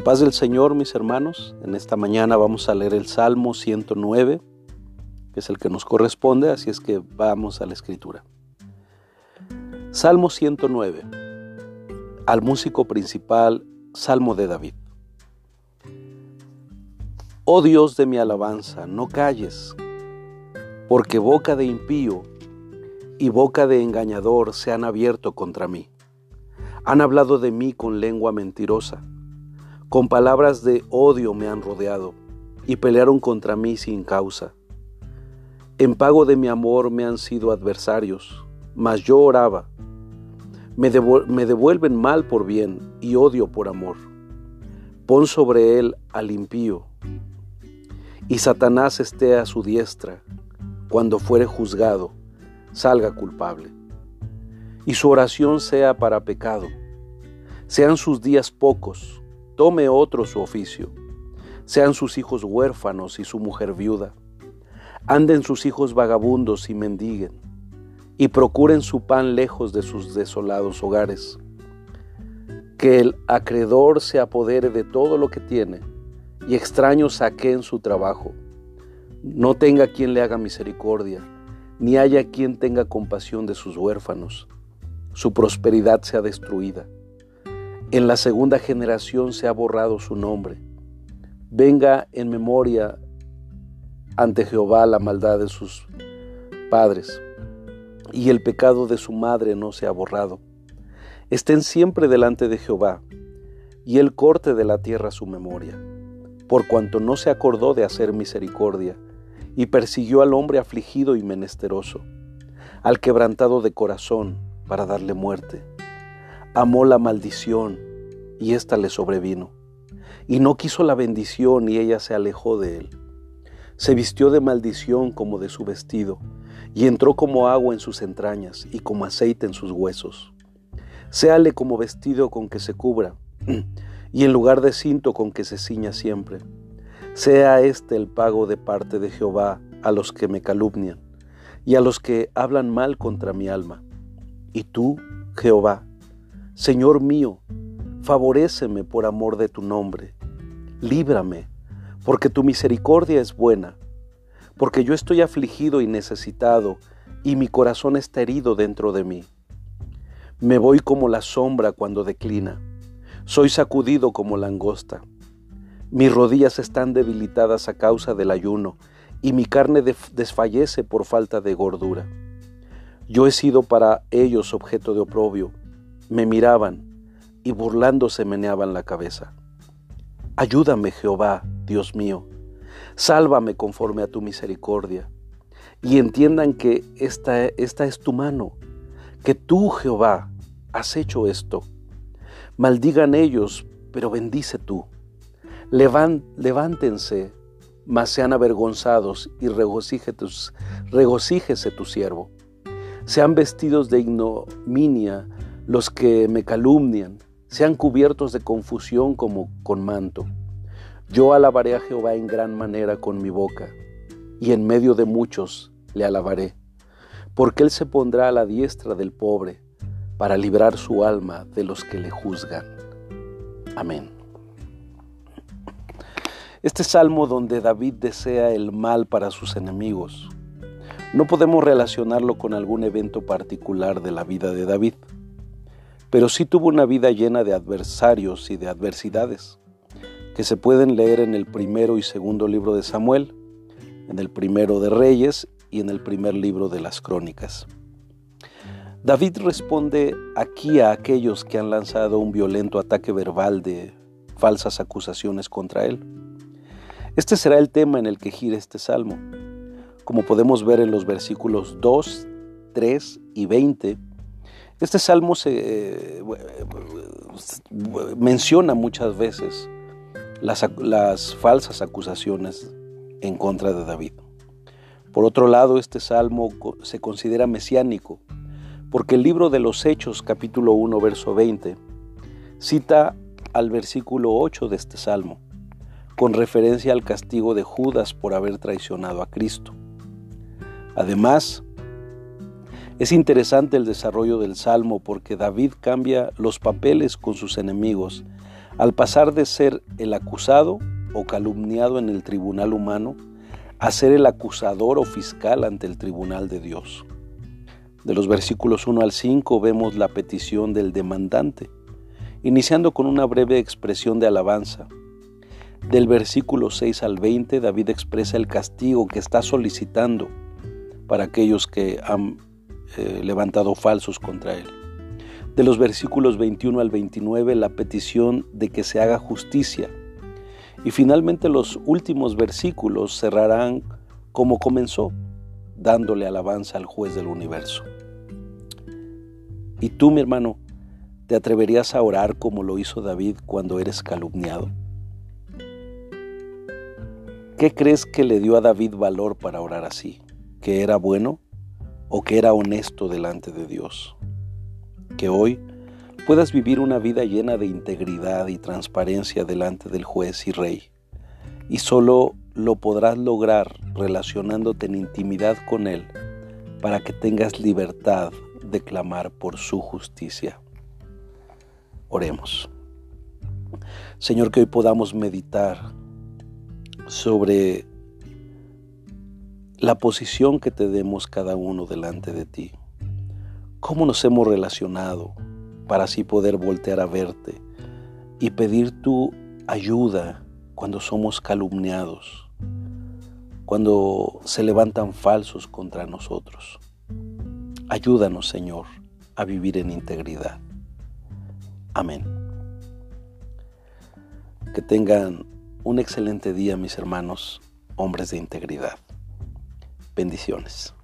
paz del Señor, mis hermanos, en esta mañana vamos a leer el Salmo 109, que es el que nos corresponde, así es que vamos a la escritura. Salmo 109. Al músico principal, Salmo de David. Oh Dios de mi alabanza, no calles, porque boca de impío y boca de engañador se han abierto contra mí. Han hablado de mí con lengua mentirosa, con palabras de odio me han rodeado y pelearon contra mí sin causa. En pago de mi amor me han sido adversarios, mas yo oraba. Me, devuelven mal por bien y odio por amor. Pon sobre él al impío, y Satanás esté a su diestra cuando fuere juzgado salga culpable. Y su oración sea para pecado. Sean sus días pocos, tome otro su oficio. Sean sus hijos huérfanos y su mujer viuda. Anden sus hijos vagabundos y mendiguen, y procuren su pan lejos de sus desolados hogares. Que el acreedor se apodere de todo lo que tiene, y extraños saquen su trabajo. No tenga quien le haga misericordia ni haya quien tenga compasión de sus huérfanos. Su prosperidad sea destruida. En la segunda generación se ha borrado su nombre. Venga en memoria ante Jehová la maldad de sus padres, y el pecado de su madre no se ha borrado. Estén siempre delante de Jehová, y él corte de la tierra su memoria, por cuanto no se acordó de hacer misericordia, y persiguió al hombre afligido y menesteroso, al quebrantado de corazón, para darle muerte. Amó la maldición, y ésta le sobrevino, y no quiso la bendición, y ella se alejó de él. Se vistió de maldición como de su vestido, y entró como agua en sus entrañas, y como aceite en sus huesos. Séale como vestido con que se cubra, y en lugar de cinto con que se ciña siempre sea este el pago de parte de Jehová a los que me calumnian y a los que hablan mal contra mi alma. Y tú, Jehová, Señor mío, favoréceme por amor de tu nombre. Líbrame, porque tu misericordia es buena, porque yo estoy afligido y necesitado, y mi corazón está herido dentro de mí. Me voy como la sombra cuando declina, soy sacudido como langosta. Mis rodillas están debilitadas a causa del ayuno y mi carne desfallece por falta de gordura. Yo he sido para ellos objeto de oprobio. Me miraban y burlándose meneaban la cabeza. Ayúdame, Jehová, Dios mío. Sálvame conforme a tu misericordia. Y entiendan que esta, esta es tu mano, que tú, Jehová, has hecho esto. Maldigan ellos, pero bendice tú levántense, mas sean avergonzados y regocíjese tu siervo. Sean vestidos de ignominia los que me calumnian, sean cubiertos de confusión como con manto. Yo alabaré a Jehová en gran manera con mi boca, y en medio de muchos le alabaré, porque él se pondrá a la diestra del pobre, para librar su alma de los que le juzgan. Amén. Este salmo donde David desea el mal para sus enemigos, no podemos relacionarlo con algún evento particular de la vida de David, pero sí tuvo una vida llena de adversarios y de adversidades, que se pueden leer en el primero y segundo libro de Samuel, en el primero de Reyes y en el primer libro de las Crónicas. David responde aquí a aquellos que han lanzado un violento ataque verbal de falsas acusaciones contra él. Este será el tema en el que gira este salmo. Como podemos ver en los versículos 2, 3 y 20, este salmo se menciona muchas veces las, las falsas acusaciones en contra de David. Por otro lado, este salmo se considera mesiánico, porque el libro de los Hechos, capítulo 1, verso 20, cita al versículo 8 de este salmo con referencia al castigo de Judas por haber traicionado a Cristo. Además, es interesante el desarrollo del Salmo porque David cambia los papeles con sus enemigos al pasar de ser el acusado o calumniado en el tribunal humano a ser el acusador o fiscal ante el tribunal de Dios. De los versículos 1 al 5 vemos la petición del demandante, iniciando con una breve expresión de alabanza. Del versículo 6 al 20 David expresa el castigo que está solicitando para aquellos que han eh, levantado falsos contra él. De los versículos 21 al 29 la petición de que se haga justicia. Y finalmente los últimos versículos cerrarán como comenzó, dándole alabanza al juez del universo. ¿Y tú, mi hermano, te atreverías a orar como lo hizo David cuando eres calumniado? ¿Qué crees que le dio a David valor para orar así? ¿Que era bueno o que era honesto delante de Dios? Que hoy puedas vivir una vida llena de integridad y transparencia delante del juez y rey. Y solo lo podrás lograr relacionándote en intimidad con Él para que tengas libertad de clamar por su justicia. Oremos. Señor, que hoy podamos meditar sobre la posición que te demos cada uno delante de ti. Cómo nos hemos relacionado para así poder voltear a verte y pedir tu ayuda cuando somos calumniados, cuando se levantan falsos contra nosotros. Ayúdanos, Señor, a vivir en integridad. Amén. Que tengan un excelente día, mis hermanos, hombres de integridad. Bendiciones.